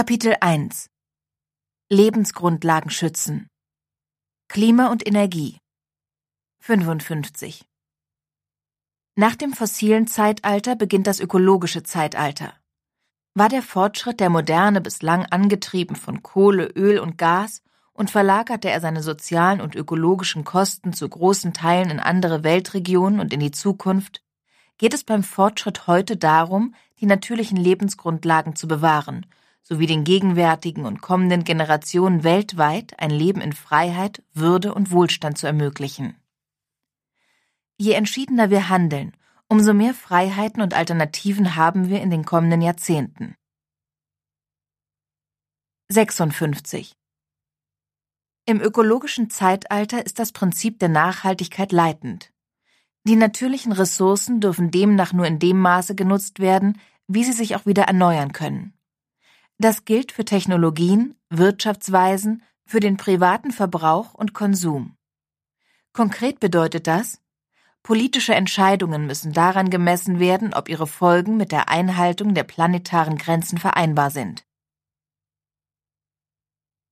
Kapitel 1 Lebensgrundlagen schützen. Klima und Energie. 55 Nach dem fossilen Zeitalter beginnt das ökologische Zeitalter. War der Fortschritt der Moderne bislang angetrieben von Kohle, Öl und Gas und verlagerte er seine sozialen und ökologischen Kosten zu großen Teilen in andere Weltregionen und in die Zukunft, geht es beim Fortschritt heute darum, die natürlichen Lebensgrundlagen zu bewahren – sowie den gegenwärtigen und kommenden Generationen weltweit ein Leben in Freiheit, Würde und Wohlstand zu ermöglichen. Je entschiedener wir handeln, umso mehr Freiheiten und Alternativen haben wir in den kommenden Jahrzehnten. 56. Im ökologischen Zeitalter ist das Prinzip der Nachhaltigkeit leitend. Die natürlichen Ressourcen dürfen demnach nur in dem Maße genutzt werden, wie sie sich auch wieder erneuern können. Das gilt für Technologien, Wirtschaftsweisen, für den privaten Verbrauch und Konsum. Konkret bedeutet das, politische Entscheidungen müssen daran gemessen werden, ob ihre Folgen mit der Einhaltung der planetaren Grenzen vereinbar sind.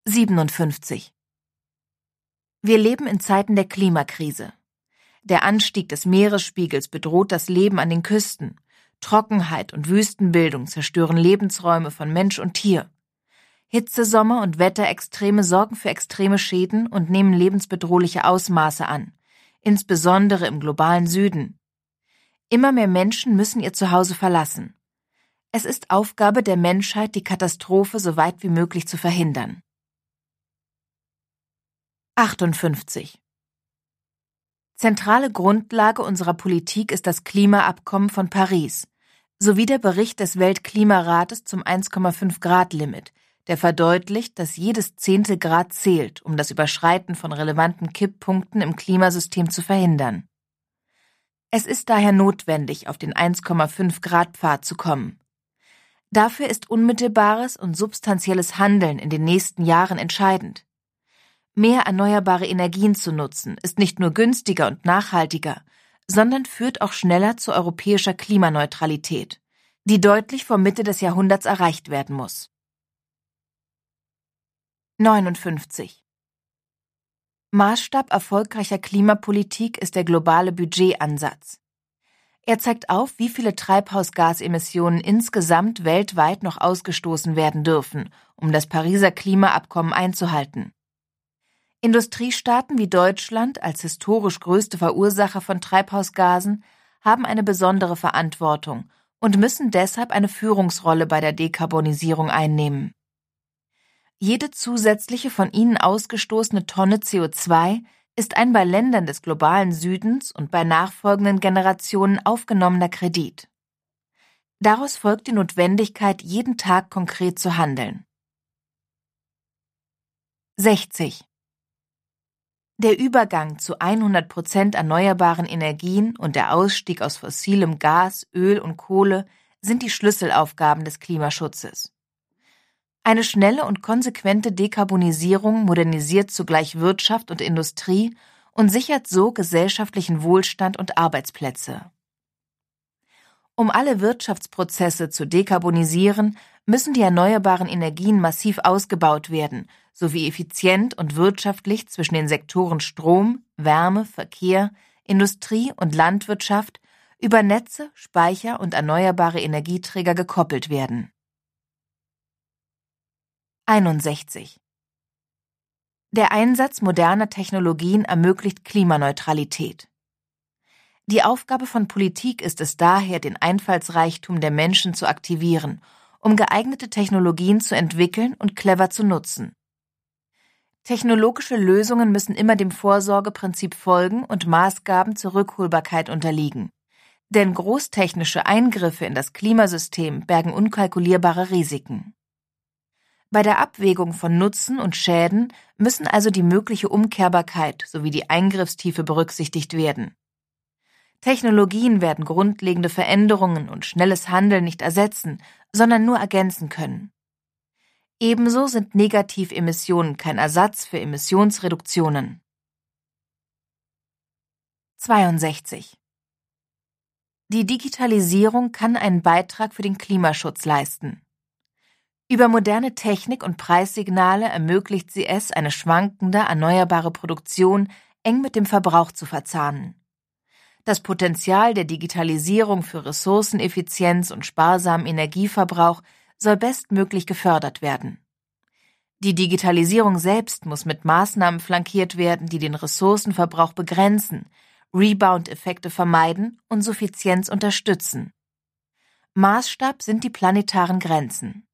57. Wir leben in Zeiten der Klimakrise. Der Anstieg des Meeresspiegels bedroht das Leben an den Küsten, Trockenheit und Wüstenbildung zerstören Lebensräume von Mensch und Tier. Hitzesommer und Wetterextreme sorgen für extreme Schäden und nehmen lebensbedrohliche Ausmaße an, insbesondere im globalen Süden. Immer mehr Menschen müssen ihr Zuhause verlassen. Es ist Aufgabe der Menschheit, die Katastrophe so weit wie möglich zu verhindern. 58. Zentrale Grundlage unserer Politik ist das Klimaabkommen von Paris sowie der Bericht des Weltklimarates zum 1,5 Grad Limit, der verdeutlicht, dass jedes Zehntel Grad zählt, um das Überschreiten von relevanten Kipppunkten im Klimasystem zu verhindern. Es ist daher notwendig, auf den 1,5 Grad Pfad zu kommen. Dafür ist unmittelbares und substanzielles Handeln in den nächsten Jahren entscheidend. Mehr erneuerbare Energien zu nutzen, ist nicht nur günstiger und nachhaltiger, sondern führt auch schneller zu europäischer Klimaneutralität, die deutlich vor Mitte des Jahrhunderts erreicht werden muss. 59. Maßstab erfolgreicher Klimapolitik ist der globale Budgetansatz. Er zeigt auf, wie viele Treibhausgasemissionen insgesamt weltweit noch ausgestoßen werden dürfen, um das Pariser Klimaabkommen einzuhalten. Industriestaaten wie Deutschland als historisch größte Verursacher von Treibhausgasen haben eine besondere Verantwortung und müssen deshalb eine Führungsrolle bei der Dekarbonisierung einnehmen. Jede zusätzliche von ihnen ausgestoßene Tonne CO2 ist ein bei Ländern des globalen Südens und bei nachfolgenden Generationen aufgenommener Kredit. Daraus folgt die Notwendigkeit, jeden Tag konkret zu handeln. 60. Der Übergang zu 100 Prozent erneuerbaren Energien und der Ausstieg aus fossilem Gas, Öl und Kohle sind die Schlüsselaufgaben des Klimaschutzes. Eine schnelle und konsequente Dekarbonisierung modernisiert zugleich Wirtschaft und Industrie und sichert so gesellschaftlichen Wohlstand und Arbeitsplätze. Um alle Wirtschaftsprozesse zu dekarbonisieren, müssen die erneuerbaren Energien massiv ausgebaut werden sowie effizient und wirtschaftlich zwischen den Sektoren Strom, Wärme, Verkehr, Industrie und Landwirtschaft über Netze, Speicher und erneuerbare Energieträger gekoppelt werden. 61. Der Einsatz moderner Technologien ermöglicht Klimaneutralität. Die Aufgabe von Politik ist es daher, den Einfallsreichtum der Menschen zu aktivieren, um geeignete Technologien zu entwickeln und clever zu nutzen. Technologische Lösungen müssen immer dem Vorsorgeprinzip folgen und Maßgaben zur Rückholbarkeit unterliegen. Denn großtechnische Eingriffe in das Klimasystem bergen unkalkulierbare Risiken. Bei der Abwägung von Nutzen und Schäden müssen also die mögliche Umkehrbarkeit sowie die Eingriffstiefe berücksichtigt werden. Technologien werden grundlegende Veränderungen und schnelles Handeln nicht ersetzen, sondern nur ergänzen können. Ebenso sind Negativemissionen kein Ersatz für Emissionsreduktionen. 62. Die Digitalisierung kann einen Beitrag für den Klimaschutz leisten. Über moderne Technik und Preissignale ermöglicht sie es, eine schwankende, erneuerbare Produktion eng mit dem Verbrauch zu verzahnen. Das Potenzial der Digitalisierung für Ressourceneffizienz und sparsamen Energieverbrauch soll bestmöglich gefördert werden. Die Digitalisierung selbst muss mit Maßnahmen flankiert werden, die den Ressourcenverbrauch begrenzen, Rebound-Effekte vermeiden und Suffizienz unterstützen. Maßstab sind die planetaren Grenzen.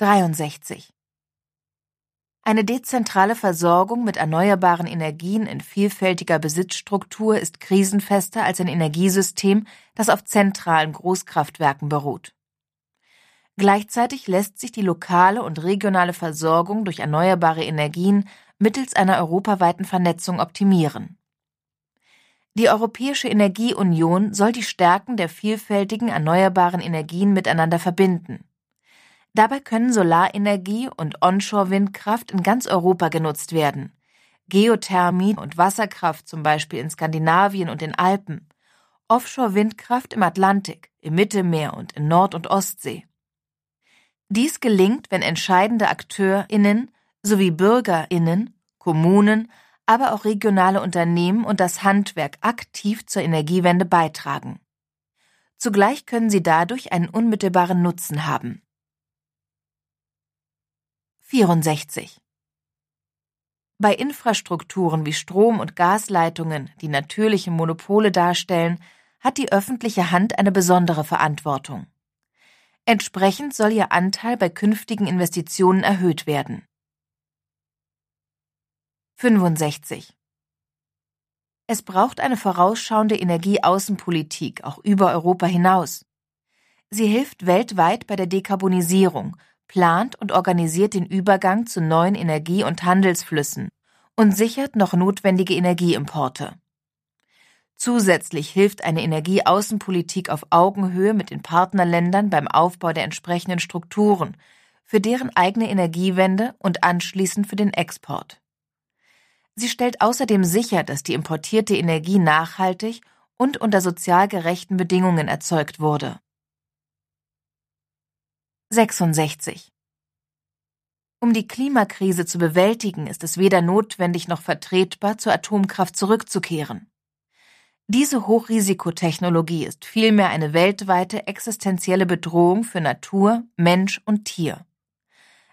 63. Eine dezentrale Versorgung mit erneuerbaren Energien in vielfältiger Besitzstruktur ist krisenfester als ein Energiesystem, das auf zentralen Großkraftwerken beruht. Gleichzeitig lässt sich die lokale und regionale Versorgung durch erneuerbare Energien mittels einer europaweiten Vernetzung optimieren. Die Europäische Energieunion soll die Stärken der vielfältigen erneuerbaren Energien miteinander verbinden. Dabei können Solarenergie und Onshore-Windkraft in ganz Europa genutzt werden, Geothermie und Wasserkraft zum Beispiel in Skandinavien und den Alpen, Offshore-Windkraft im Atlantik, im Mittelmeer und in Nord- und Ostsee. Dies gelingt, wenn entscheidende AkteurInnen sowie BürgerInnen, Kommunen, aber auch regionale Unternehmen und das Handwerk aktiv zur Energiewende beitragen. Zugleich können sie dadurch einen unmittelbaren Nutzen haben. 64. Bei Infrastrukturen wie Strom- und Gasleitungen, die natürliche Monopole darstellen, hat die öffentliche Hand eine besondere Verantwortung. Entsprechend soll ihr Anteil bei künftigen Investitionen erhöht werden. 65. Es braucht eine vorausschauende Energieaußenpolitik auch über Europa hinaus. Sie hilft weltweit bei der Dekarbonisierung, plant und organisiert den Übergang zu neuen Energie- und Handelsflüssen und sichert noch notwendige Energieimporte. Zusätzlich hilft eine Energieaußenpolitik auf Augenhöhe mit den Partnerländern beim Aufbau der entsprechenden Strukturen, für deren eigene Energiewende und anschließend für den Export. Sie stellt außerdem sicher, dass die importierte Energie nachhaltig und unter sozial gerechten Bedingungen erzeugt wurde. 66. Um die Klimakrise zu bewältigen, ist es weder notwendig noch vertretbar, zur Atomkraft zurückzukehren. Diese Hochrisikotechnologie ist vielmehr eine weltweite existenzielle Bedrohung für Natur, Mensch und Tier.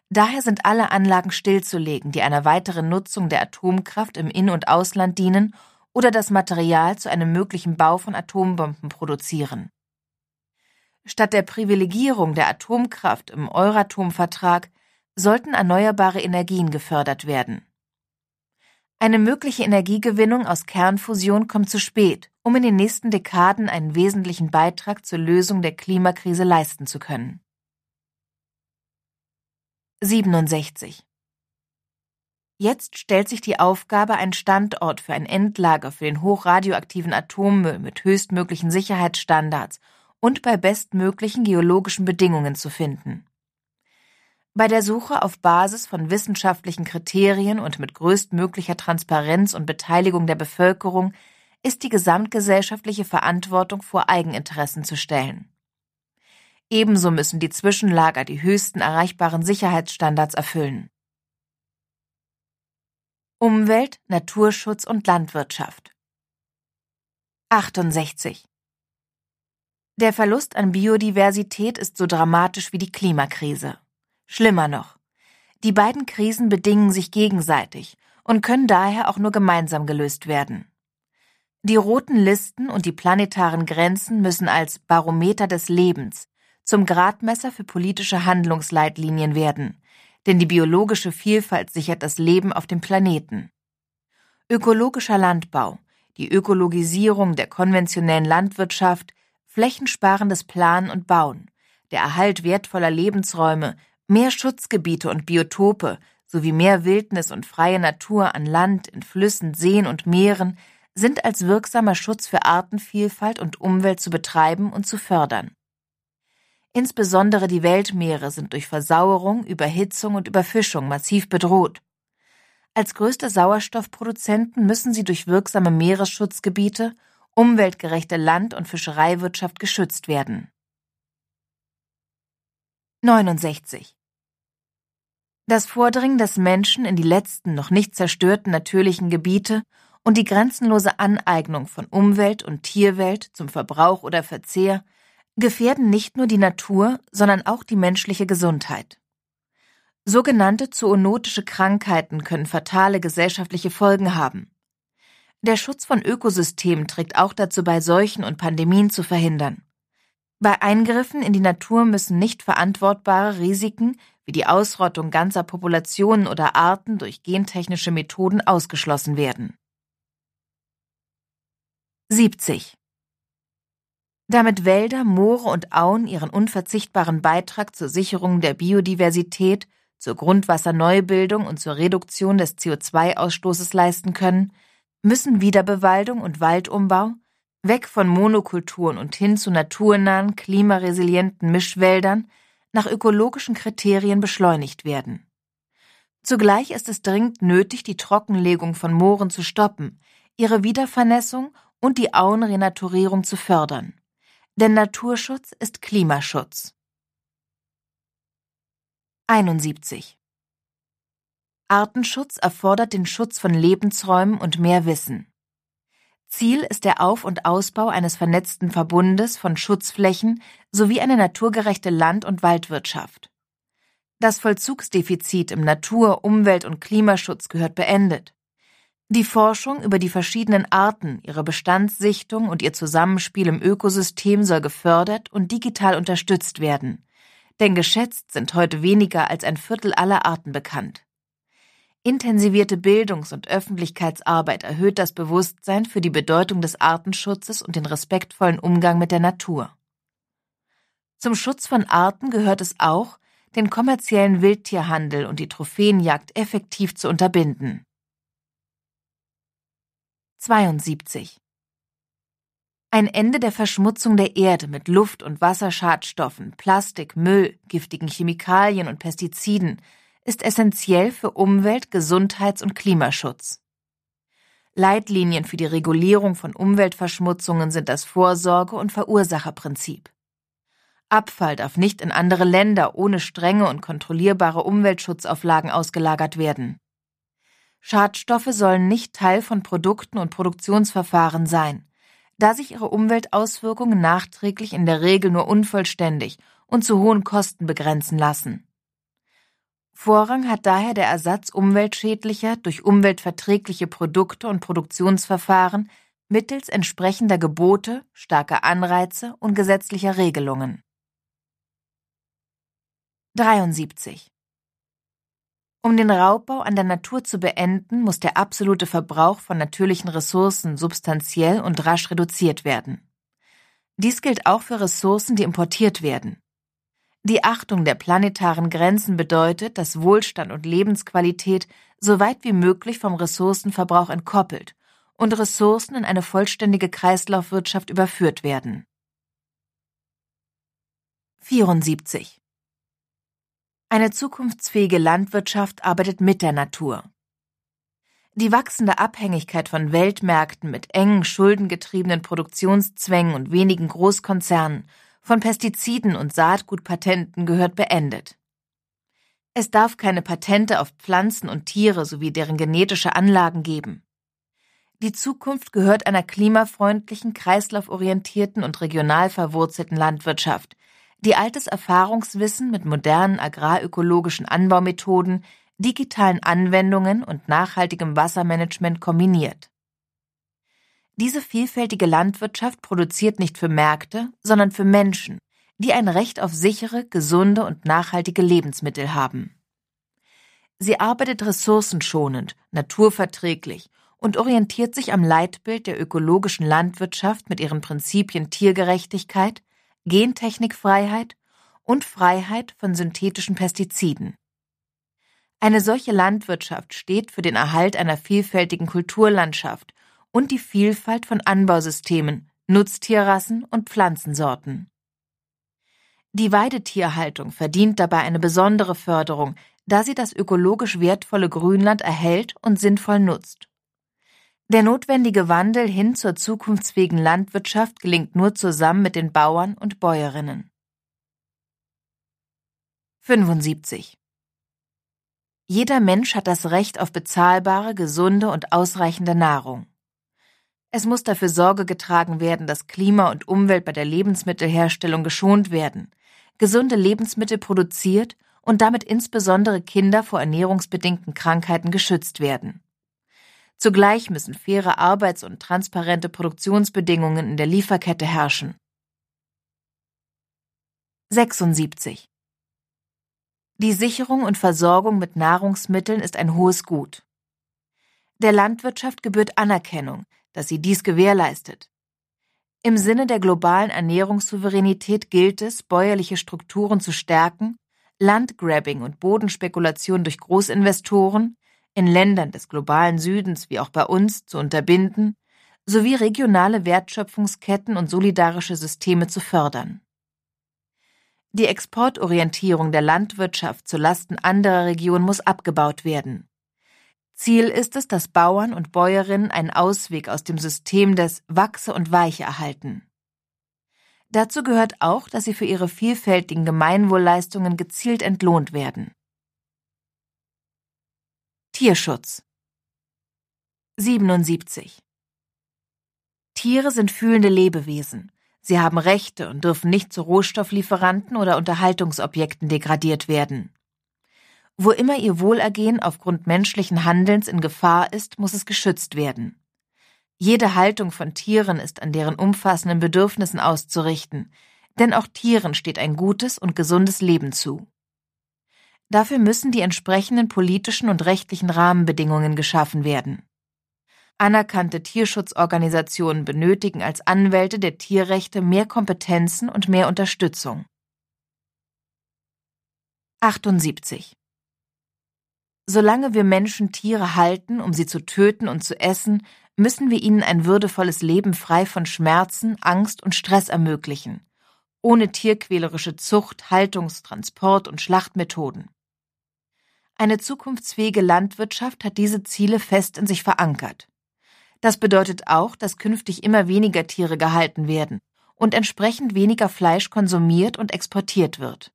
Daher sind alle Anlagen stillzulegen, die einer weiteren Nutzung der Atomkraft im In- und Ausland dienen oder das Material zu einem möglichen Bau von Atombomben produzieren. Statt der Privilegierung der Atomkraft im Euratom-Vertrag sollten erneuerbare Energien gefördert werden. Eine mögliche Energiegewinnung aus Kernfusion kommt zu spät, um in den nächsten Dekaden einen wesentlichen Beitrag zur Lösung der Klimakrise leisten zu können. 67. Jetzt stellt sich die Aufgabe, einen Standort für ein Endlager für den hochradioaktiven Atommüll mit höchstmöglichen Sicherheitsstandards und bei bestmöglichen geologischen Bedingungen zu finden. Bei der Suche auf Basis von wissenschaftlichen Kriterien und mit größtmöglicher Transparenz und Beteiligung der Bevölkerung ist die gesamtgesellschaftliche Verantwortung vor Eigeninteressen zu stellen. Ebenso müssen die Zwischenlager die höchsten erreichbaren Sicherheitsstandards erfüllen. Umwelt, Naturschutz und Landwirtschaft 68. Der Verlust an Biodiversität ist so dramatisch wie die Klimakrise. Schlimmer noch. Die beiden Krisen bedingen sich gegenseitig und können daher auch nur gemeinsam gelöst werden. Die roten Listen und die planetaren Grenzen müssen als Barometer des Lebens, zum Gradmesser für politische Handlungsleitlinien werden, denn die biologische Vielfalt sichert das Leben auf dem Planeten. Ökologischer Landbau, die Ökologisierung der konventionellen Landwirtschaft, flächensparendes Planen und Bauen, der Erhalt wertvoller Lebensräume, mehr Schutzgebiete und Biotope sowie mehr Wildnis und freie Natur an Land, in Flüssen, Seen und Meeren sind als wirksamer Schutz für Artenvielfalt und Umwelt zu betreiben und zu fördern. Insbesondere die Weltmeere sind durch Versauerung, Überhitzung und Überfischung massiv bedroht. Als größte Sauerstoffproduzenten müssen sie durch wirksame Meeresschutzgebiete, umweltgerechte Land- und Fischereiwirtschaft geschützt werden. 69. Das Vordringen des Menschen in die letzten noch nicht zerstörten natürlichen Gebiete und die grenzenlose Aneignung von Umwelt und Tierwelt zum Verbrauch oder Verzehr gefährden nicht nur die Natur, sondern auch die menschliche Gesundheit. Sogenannte zoonotische Krankheiten können fatale gesellschaftliche Folgen haben. Der Schutz von Ökosystemen trägt auch dazu bei, Seuchen und Pandemien zu verhindern. Bei Eingriffen in die Natur müssen nicht verantwortbare Risiken wie die Ausrottung ganzer Populationen oder Arten durch gentechnische Methoden ausgeschlossen werden. 70. Damit Wälder, Moore und Auen ihren unverzichtbaren Beitrag zur Sicherung der Biodiversität, zur Grundwasserneubildung und zur Reduktion des CO2-Ausstoßes leisten können, müssen Wiederbewaldung und Waldumbau weg von Monokulturen und hin zu naturnahen, klimaresilienten Mischwäldern nach ökologischen Kriterien beschleunigt werden. Zugleich ist es dringend nötig, die Trockenlegung von Mooren zu stoppen, ihre Wiedervernässung und die Auenrenaturierung zu fördern. Denn Naturschutz ist Klimaschutz. 71. Artenschutz erfordert den Schutz von Lebensräumen und mehr Wissen. Ziel ist der Auf- und Ausbau eines vernetzten Verbundes von Schutzflächen sowie eine naturgerechte Land- und Waldwirtschaft. Das Vollzugsdefizit im Natur-, Umwelt- und Klimaschutz gehört beendet. Die Forschung über die verschiedenen Arten, ihre Bestandssichtung und ihr Zusammenspiel im Ökosystem soll gefördert und digital unterstützt werden. Denn geschätzt sind heute weniger als ein Viertel aller Arten bekannt. Intensivierte Bildungs- und Öffentlichkeitsarbeit erhöht das Bewusstsein für die Bedeutung des Artenschutzes und den respektvollen Umgang mit der Natur. Zum Schutz von Arten gehört es auch, den kommerziellen Wildtierhandel und die Trophäenjagd effektiv zu unterbinden. 72. Ein Ende der Verschmutzung der Erde mit Luft- und Wasserschadstoffen, Plastik, Müll, giftigen Chemikalien und Pestiziden ist essentiell für Umwelt-, Gesundheits- und Klimaschutz. Leitlinien für die Regulierung von Umweltverschmutzungen sind das Vorsorge- und Verursacherprinzip. Abfall darf nicht in andere Länder ohne strenge und kontrollierbare Umweltschutzauflagen ausgelagert werden. Schadstoffe sollen nicht Teil von Produkten und Produktionsverfahren sein, da sich ihre Umweltauswirkungen nachträglich in der Regel nur unvollständig und zu hohen Kosten begrenzen lassen. Vorrang hat daher der Ersatz umweltschädlicher durch umweltverträgliche Produkte und Produktionsverfahren mittels entsprechender Gebote, starker Anreize und gesetzlicher Regelungen. 73. Um den Raubbau an der Natur zu beenden, muss der absolute Verbrauch von natürlichen Ressourcen substanziell und rasch reduziert werden. Dies gilt auch für Ressourcen, die importiert werden. Die Achtung der planetaren Grenzen bedeutet, dass Wohlstand und Lebensqualität so weit wie möglich vom Ressourcenverbrauch entkoppelt und Ressourcen in eine vollständige Kreislaufwirtschaft überführt werden. 74. Eine zukunftsfähige Landwirtschaft arbeitet mit der Natur. Die wachsende Abhängigkeit von Weltmärkten mit engen, schuldengetriebenen Produktionszwängen und wenigen Großkonzernen von Pestiziden und Saatgutpatenten gehört beendet. Es darf keine Patente auf Pflanzen und Tiere sowie deren genetische Anlagen geben. Die Zukunft gehört einer klimafreundlichen, kreislauforientierten und regional verwurzelten Landwirtschaft, die altes Erfahrungswissen mit modernen agrarökologischen Anbaumethoden, digitalen Anwendungen und nachhaltigem Wassermanagement kombiniert. Diese vielfältige Landwirtschaft produziert nicht für Märkte, sondern für Menschen, die ein Recht auf sichere, gesunde und nachhaltige Lebensmittel haben. Sie arbeitet ressourcenschonend, naturverträglich und orientiert sich am Leitbild der ökologischen Landwirtschaft mit ihren Prinzipien Tiergerechtigkeit, Gentechnikfreiheit und Freiheit von synthetischen Pestiziden. Eine solche Landwirtschaft steht für den Erhalt einer vielfältigen Kulturlandschaft und die Vielfalt von Anbausystemen, Nutztierrassen und Pflanzensorten. Die Weidetierhaltung verdient dabei eine besondere Förderung, da sie das ökologisch wertvolle Grünland erhält und sinnvoll nutzt. Der notwendige Wandel hin zur zukunftsfähigen Landwirtschaft gelingt nur zusammen mit den Bauern und Bäuerinnen. 75. Jeder Mensch hat das Recht auf bezahlbare, gesunde und ausreichende Nahrung. Es muss dafür Sorge getragen werden, dass Klima und Umwelt bei der Lebensmittelherstellung geschont werden, gesunde Lebensmittel produziert und damit insbesondere Kinder vor ernährungsbedingten Krankheiten geschützt werden. Zugleich müssen faire Arbeits- und transparente Produktionsbedingungen in der Lieferkette herrschen. 76. Die Sicherung und Versorgung mit Nahrungsmitteln ist ein hohes Gut. Der Landwirtschaft gebührt Anerkennung, dass sie dies gewährleistet. Im Sinne der globalen Ernährungssouveränität gilt es, bäuerliche Strukturen zu stärken, Landgrabbing und Bodenspekulation durch Großinvestoren in Ländern des globalen Südens wie auch bei uns zu unterbinden, sowie regionale Wertschöpfungsketten und solidarische Systeme zu fördern. Die Exportorientierung der Landwirtschaft zu Lasten anderer Regionen muss abgebaut werden. Ziel ist es, dass Bauern und Bäuerinnen einen Ausweg aus dem System des Wachse und Weiche erhalten. Dazu gehört auch, dass sie für ihre vielfältigen Gemeinwohlleistungen gezielt entlohnt werden. Tierschutz 77 Tiere sind fühlende Lebewesen. Sie haben Rechte und dürfen nicht zu Rohstofflieferanten oder Unterhaltungsobjekten degradiert werden. Wo immer ihr Wohlergehen aufgrund menschlichen Handelns in Gefahr ist, muss es geschützt werden. Jede Haltung von Tieren ist an deren umfassenden Bedürfnissen auszurichten, denn auch Tieren steht ein gutes und gesundes Leben zu. Dafür müssen die entsprechenden politischen und rechtlichen Rahmenbedingungen geschaffen werden. Anerkannte Tierschutzorganisationen benötigen als Anwälte der Tierrechte mehr Kompetenzen und mehr Unterstützung. 78. Solange wir Menschen Tiere halten, um sie zu töten und zu essen, müssen wir ihnen ein würdevolles Leben frei von Schmerzen, Angst und Stress ermöglichen, ohne tierquälerische Zucht, Haltungs-, Transport- und Schlachtmethoden. Eine zukunftsfähige Landwirtschaft hat diese Ziele fest in sich verankert. Das bedeutet auch, dass künftig immer weniger Tiere gehalten werden und entsprechend weniger Fleisch konsumiert und exportiert wird.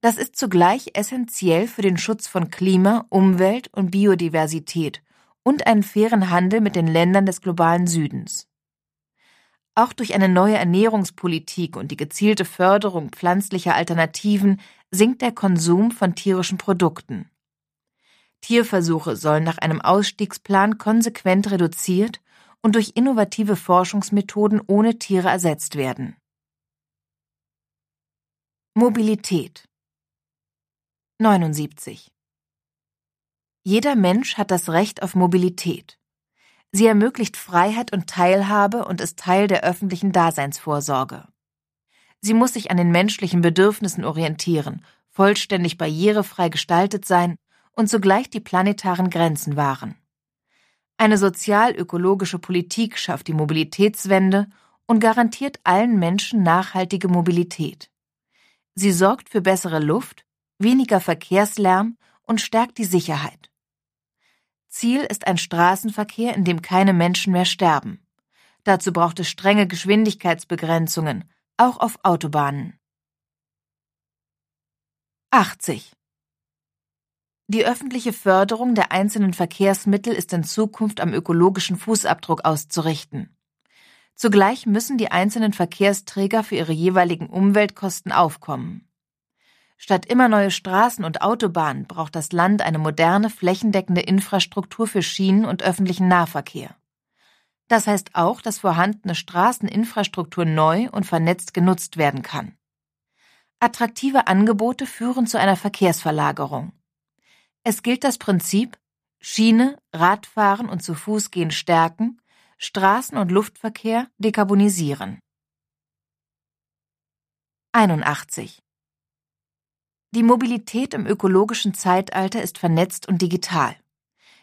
Das ist zugleich essentiell für den Schutz von Klima, Umwelt und Biodiversität und einen fairen Handel mit den Ländern des globalen Südens. Auch durch eine neue Ernährungspolitik und die gezielte Förderung pflanzlicher Alternativen sinkt der Konsum von tierischen Produkten. Tierversuche sollen nach einem Ausstiegsplan konsequent reduziert und durch innovative Forschungsmethoden ohne Tiere ersetzt werden. Mobilität 79 Jeder Mensch hat das Recht auf Mobilität. Sie ermöglicht Freiheit und Teilhabe und ist Teil der öffentlichen Daseinsvorsorge. Sie muss sich an den menschlichen Bedürfnissen orientieren, vollständig barrierefrei gestaltet sein und zugleich die planetaren Grenzen wahren. Eine sozial-ökologische Politik schafft die Mobilitätswende und garantiert allen Menschen nachhaltige Mobilität. Sie sorgt für bessere Luft, weniger Verkehrslärm und stärkt die Sicherheit. Ziel ist ein Straßenverkehr, in dem keine Menschen mehr sterben. Dazu braucht es strenge Geschwindigkeitsbegrenzungen, auch auf Autobahnen. 80. Die öffentliche Förderung der einzelnen Verkehrsmittel ist in Zukunft am ökologischen Fußabdruck auszurichten. Zugleich müssen die einzelnen Verkehrsträger für ihre jeweiligen Umweltkosten aufkommen. Statt immer neue Straßen und Autobahnen braucht das Land eine moderne, flächendeckende Infrastruktur für Schienen und öffentlichen Nahverkehr. Das heißt auch, dass vorhandene Straßeninfrastruktur neu und vernetzt genutzt werden kann. Attraktive Angebote führen zu einer Verkehrsverlagerung. Es gilt das Prinzip Schiene, Radfahren und zu Fuß gehen stärken, Straßen- und Luftverkehr dekarbonisieren. 81. Die Mobilität im ökologischen Zeitalter ist vernetzt und digital.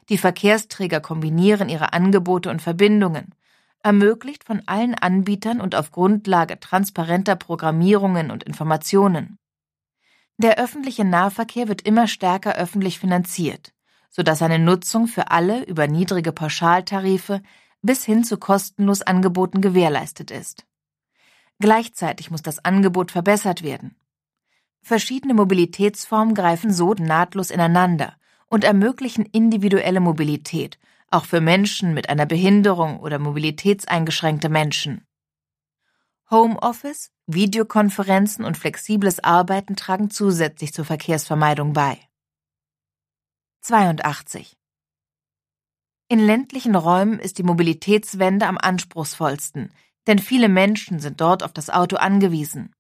Die Verkehrsträger kombinieren ihre Angebote und Verbindungen, ermöglicht von allen Anbietern und auf Grundlage transparenter Programmierungen und Informationen. Der öffentliche Nahverkehr wird immer stärker öffentlich finanziert, sodass seine Nutzung für alle über niedrige Pauschaltarife bis hin zu kostenlos Angeboten gewährleistet ist. Gleichzeitig muss das Angebot verbessert werden. Verschiedene Mobilitätsformen greifen so nahtlos ineinander und ermöglichen individuelle Mobilität, auch für Menschen mit einer Behinderung oder mobilitätseingeschränkte Menschen. Homeoffice, Videokonferenzen und flexibles Arbeiten tragen zusätzlich zur Verkehrsvermeidung bei. 82. In ländlichen Räumen ist die Mobilitätswende am anspruchsvollsten, denn viele Menschen sind dort auf das Auto angewiesen.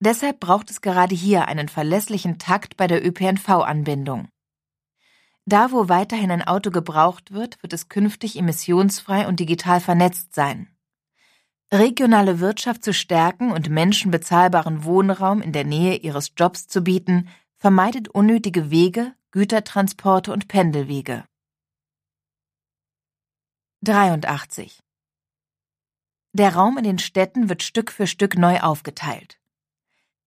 Deshalb braucht es gerade hier einen verlässlichen Takt bei der ÖPNV-Anbindung. Da, wo weiterhin ein Auto gebraucht wird, wird es künftig emissionsfrei und digital vernetzt sein. Regionale Wirtschaft zu stärken und Menschen bezahlbaren Wohnraum in der Nähe ihres Jobs zu bieten, vermeidet unnötige Wege, Gütertransporte und Pendelwege. 83. Der Raum in den Städten wird Stück für Stück neu aufgeteilt.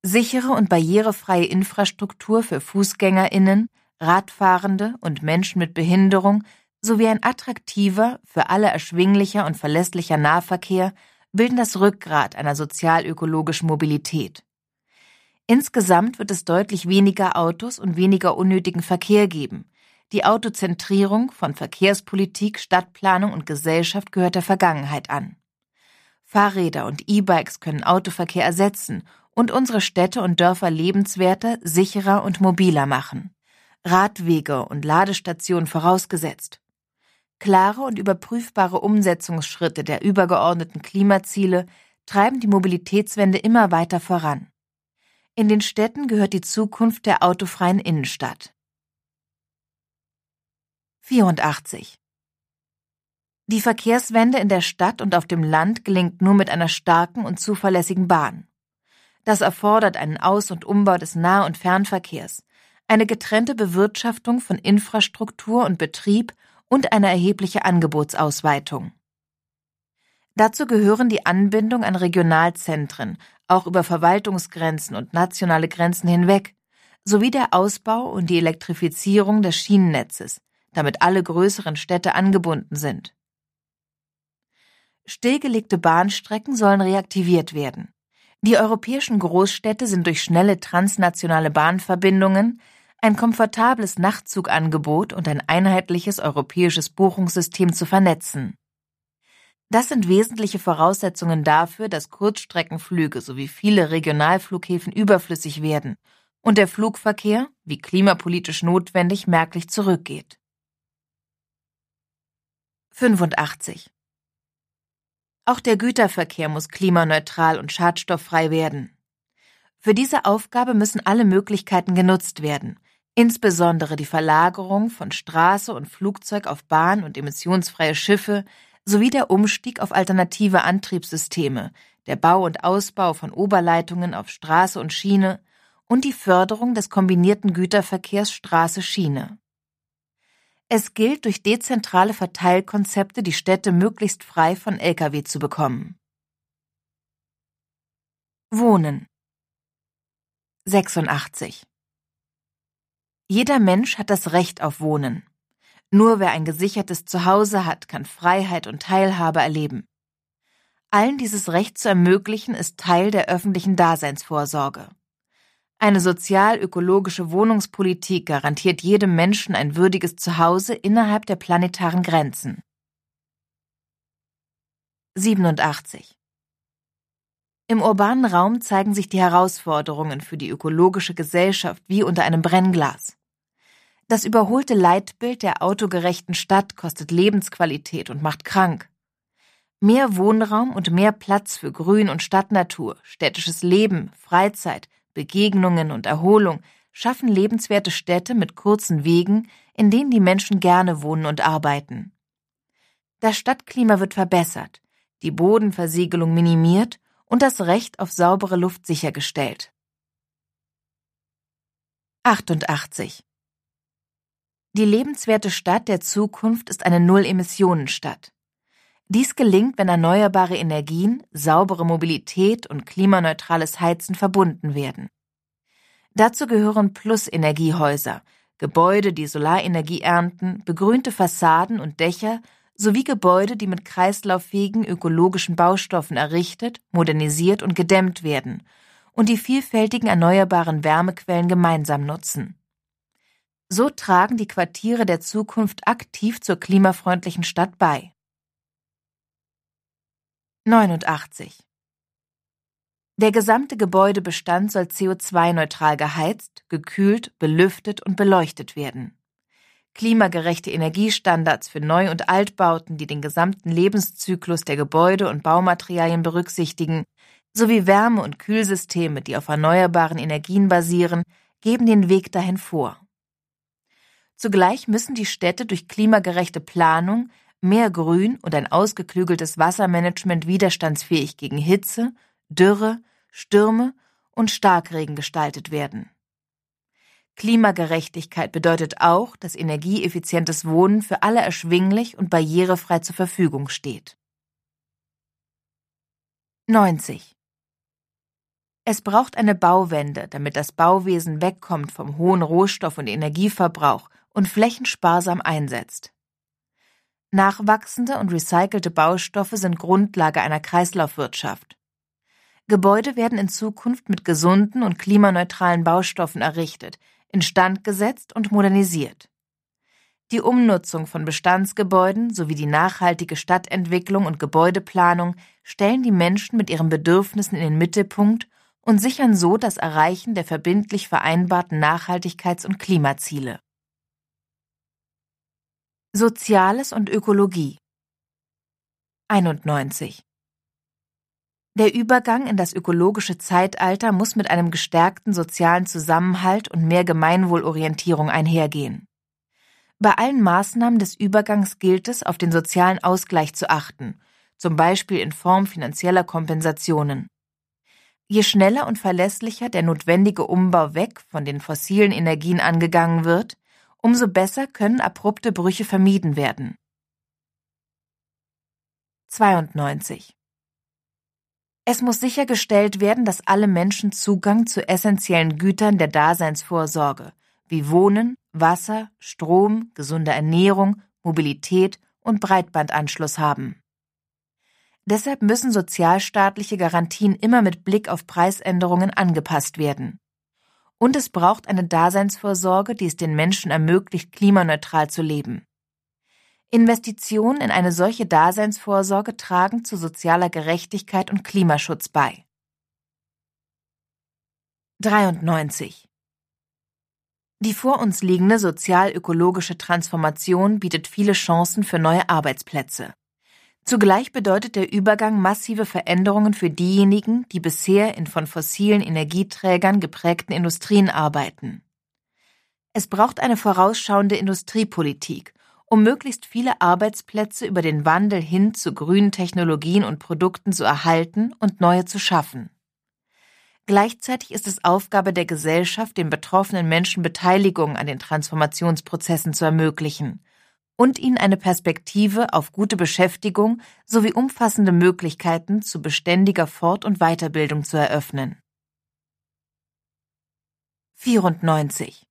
Sichere und barrierefreie Infrastruktur für Fußgängerinnen, Radfahrende und Menschen mit Behinderung sowie ein attraktiver, für alle erschwinglicher und verlässlicher Nahverkehr bilden das Rückgrat einer sozial-ökologischen Mobilität. Insgesamt wird es deutlich weniger Autos und weniger unnötigen Verkehr geben. Die Autozentrierung von Verkehrspolitik, Stadtplanung und Gesellschaft gehört der Vergangenheit an. Fahrräder und E-Bikes können Autoverkehr ersetzen und unsere Städte und Dörfer lebenswerter, sicherer und mobiler machen. Radwege und Ladestationen vorausgesetzt. Klare und überprüfbare Umsetzungsschritte der übergeordneten Klimaziele treiben die Mobilitätswende immer weiter voran. In den Städten gehört die Zukunft der autofreien Innenstadt. 84. Die Verkehrswende in der Stadt und auf dem Land gelingt nur mit einer starken und zuverlässigen Bahn. Das erfordert einen Aus- und Umbau des Nah- und Fernverkehrs, eine getrennte Bewirtschaftung von Infrastruktur und Betrieb und eine erhebliche Angebotsausweitung. Dazu gehören die Anbindung an Regionalzentren, auch über Verwaltungsgrenzen und nationale Grenzen hinweg, sowie der Ausbau und die Elektrifizierung des Schienennetzes, damit alle größeren Städte angebunden sind. Stillgelegte Bahnstrecken sollen reaktiviert werden. Die europäischen Großstädte sind durch schnelle transnationale Bahnverbindungen, ein komfortables Nachtzugangebot und ein einheitliches europäisches Buchungssystem zu vernetzen. Das sind wesentliche Voraussetzungen dafür, dass Kurzstreckenflüge sowie viele Regionalflughäfen überflüssig werden und der Flugverkehr, wie klimapolitisch notwendig, merklich zurückgeht. 85. Auch der Güterverkehr muss klimaneutral und schadstofffrei werden. Für diese Aufgabe müssen alle Möglichkeiten genutzt werden, insbesondere die Verlagerung von Straße und Flugzeug auf Bahn und emissionsfreie Schiffe sowie der Umstieg auf alternative Antriebssysteme, der Bau und Ausbau von Oberleitungen auf Straße und Schiene und die Förderung des kombinierten Güterverkehrs Straße-Schiene. Es gilt, durch dezentrale Verteilkonzepte die Städte möglichst frei von Lkw zu bekommen. Wohnen 86 Jeder Mensch hat das Recht auf Wohnen. Nur wer ein gesichertes Zuhause hat, kann Freiheit und Teilhabe erleben. Allen dieses Recht zu ermöglichen, ist Teil der öffentlichen Daseinsvorsorge. Eine sozial-ökologische Wohnungspolitik garantiert jedem Menschen ein würdiges Zuhause innerhalb der planetaren Grenzen. 87. Im urbanen Raum zeigen sich die Herausforderungen für die ökologische Gesellschaft wie unter einem Brennglas. Das überholte Leitbild der autogerechten Stadt kostet Lebensqualität und macht krank. Mehr Wohnraum und mehr Platz für Grün und Stadtnatur, städtisches Leben, Freizeit, Begegnungen und Erholung schaffen lebenswerte Städte mit kurzen Wegen, in denen die Menschen gerne wohnen und arbeiten. Das Stadtklima wird verbessert, die Bodenversiegelung minimiert und das Recht auf saubere Luft sichergestellt. 88. Die lebenswerte Stadt der Zukunft ist eine Null-Emissionen-Stadt. Dies gelingt, wenn erneuerbare Energien, saubere Mobilität und klimaneutrales Heizen verbunden werden. Dazu gehören Plus-Energiehäuser, Gebäude, die Solarenergie ernten, begrünte Fassaden und Dächer sowie Gebäude, die mit kreislauffähigen ökologischen Baustoffen errichtet, modernisiert und gedämmt werden und die vielfältigen erneuerbaren Wärmequellen gemeinsam nutzen. So tragen die Quartiere der Zukunft aktiv zur klimafreundlichen Stadt bei. 89. Der gesamte Gebäudebestand soll CO2-neutral geheizt, gekühlt, belüftet und beleuchtet werden. Klimagerechte Energiestandards für Neu- und Altbauten, die den gesamten Lebenszyklus der Gebäude und Baumaterialien berücksichtigen, sowie Wärme- und Kühlsysteme, die auf erneuerbaren Energien basieren, geben den Weg dahin vor. Zugleich müssen die Städte durch klimagerechte Planung, mehr Grün und ein ausgeklügeltes Wassermanagement widerstandsfähig gegen Hitze, Dürre, Stürme und Starkregen gestaltet werden. Klimagerechtigkeit bedeutet auch, dass energieeffizientes Wohnen für alle erschwinglich und barrierefrei zur Verfügung steht. 90. Es braucht eine Bauwende, damit das Bauwesen wegkommt vom hohen Rohstoff- und Energieverbrauch und flächensparsam einsetzt. Nachwachsende und recycelte Baustoffe sind Grundlage einer Kreislaufwirtschaft. Gebäude werden in Zukunft mit gesunden und klimaneutralen Baustoffen errichtet, instand gesetzt und modernisiert. Die Umnutzung von Bestandsgebäuden sowie die nachhaltige Stadtentwicklung und Gebäudeplanung stellen die Menschen mit ihren Bedürfnissen in den Mittelpunkt und sichern so das Erreichen der verbindlich vereinbarten Nachhaltigkeits- und Klimaziele. Soziales und Ökologie 91 der Übergang in das ökologische Zeitalter muss mit einem gestärkten sozialen Zusammenhalt und mehr Gemeinwohlorientierung einhergehen. Bei allen Maßnahmen des Übergangs gilt es, auf den sozialen Ausgleich zu achten, zum Beispiel in Form finanzieller Kompensationen. Je schneller und verlässlicher der notwendige Umbau weg von den fossilen Energien angegangen wird, umso besser können abrupte Brüche vermieden werden. 92 es muss sichergestellt werden, dass alle Menschen Zugang zu essentiellen Gütern der Daseinsvorsorge wie Wohnen, Wasser, Strom, gesunde Ernährung, Mobilität und Breitbandanschluss haben. Deshalb müssen sozialstaatliche Garantien immer mit Blick auf Preisänderungen angepasst werden. Und es braucht eine Daseinsvorsorge, die es den Menschen ermöglicht, klimaneutral zu leben. Investitionen in eine solche Daseinsvorsorge tragen zu sozialer Gerechtigkeit und Klimaschutz bei. 93. Die vor uns liegende sozial-ökologische Transformation bietet viele Chancen für neue Arbeitsplätze. Zugleich bedeutet der Übergang massive Veränderungen für diejenigen, die bisher in von fossilen Energieträgern geprägten Industrien arbeiten. Es braucht eine vorausschauende Industriepolitik um möglichst viele Arbeitsplätze über den Wandel hin zu grünen Technologien und Produkten zu erhalten und neue zu schaffen. Gleichzeitig ist es Aufgabe der Gesellschaft, den betroffenen Menschen Beteiligung an den Transformationsprozessen zu ermöglichen und ihnen eine Perspektive auf gute Beschäftigung sowie umfassende Möglichkeiten zu beständiger Fort- und Weiterbildung zu eröffnen. 94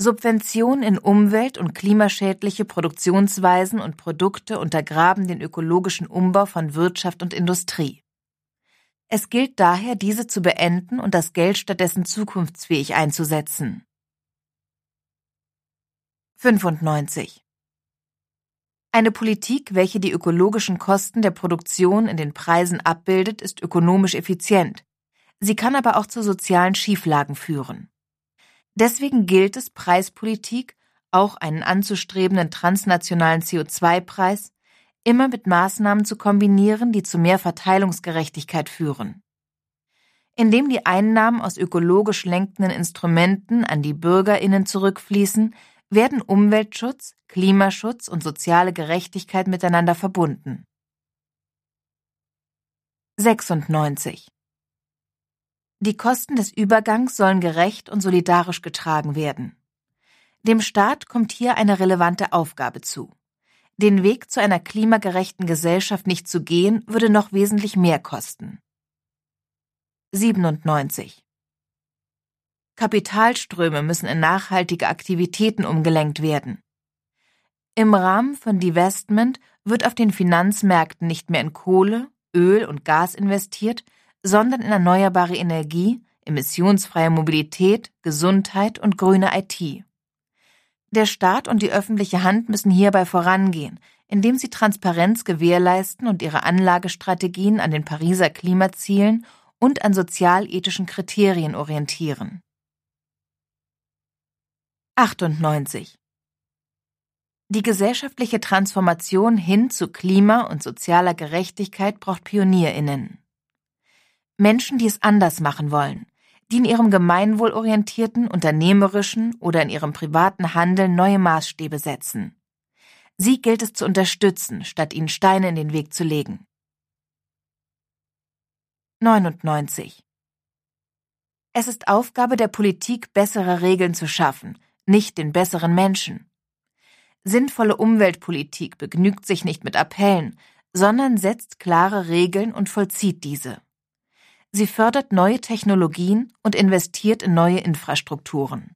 Subventionen in umwelt- und klimaschädliche Produktionsweisen und Produkte untergraben den ökologischen Umbau von Wirtschaft und Industrie. Es gilt daher, diese zu beenden und das Geld stattdessen zukunftsfähig einzusetzen. 95. Eine Politik, welche die ökologischen Kosten der Produktion in den Preisen abbildet, ist ökonomisch effizient. Sie kann aber auch zu sozialen Schieflagen führen. Deswegen gilt es, Preispolitik, auch einen anzustrebenden transnationalen CO2-Preis, immer mit Maßnahmen zu kombinieren, die zu mehr Verteilungsgerechtigkeit führen. Indem die Einnahmen aus ökologisch lenkenden Instrumenten an die Bürgerinnen zurückfließen, werden Umweltschutz, Klimaschutz und soziale Gerechtigkeit miteinander verbunden. 96 die Kosten des Übergangs sollen gerecht und solidarisch getragen werden. Dem Staat kommt hier eine relevante Aufgabe zu. Den Weg zu einer klimagerechten Gesellschaft nicht zu gehen, würde noch wesentlich mehr kosten. 97. Kapitalströme müssen in nachhaltige Aktivitäten umgelenkt werden. Im Rahmen von Divestment wird auf den Finanzmärkten nicht mehr in Kohle, Öl und Gas investiert, sondern in erneuerbare Energie, emissionsfreie Mobilität, Gesundheit und grüne IT. Der Staat und die öffentliche Hand müssen hierbei vorangehen, indem sie Transparenz gewährleisten und ihre Anlagestrategien an den Pariser Klimazielen und an sozialethischen Kriterien orientieren. 98. Die gesellschaftliche Transformation hin zu Klima- und sozialer Gerechtigkeit braucht PionierInnen. Menschen, die es anders machen wollen, die in ihrem gemeinwohlorientierten, unternehmerischen oder in ihrem privaten Handeln neue Maßstäbe setzen. Sie gilt es zu unterstützen, statt ihnen Steine in den Weg zu legen. 99. Es ist Aufgabe der Politik, bessere Regeln zu schaffen, nicht den besseren Menschen. Sinnvolle Umweltpolitik begnügt sich nicht mit Appellen, sondern setzt klare Regeln und vollzieht diese. Sie fördert neue Technologien und investiert in neue Infrastrukturen.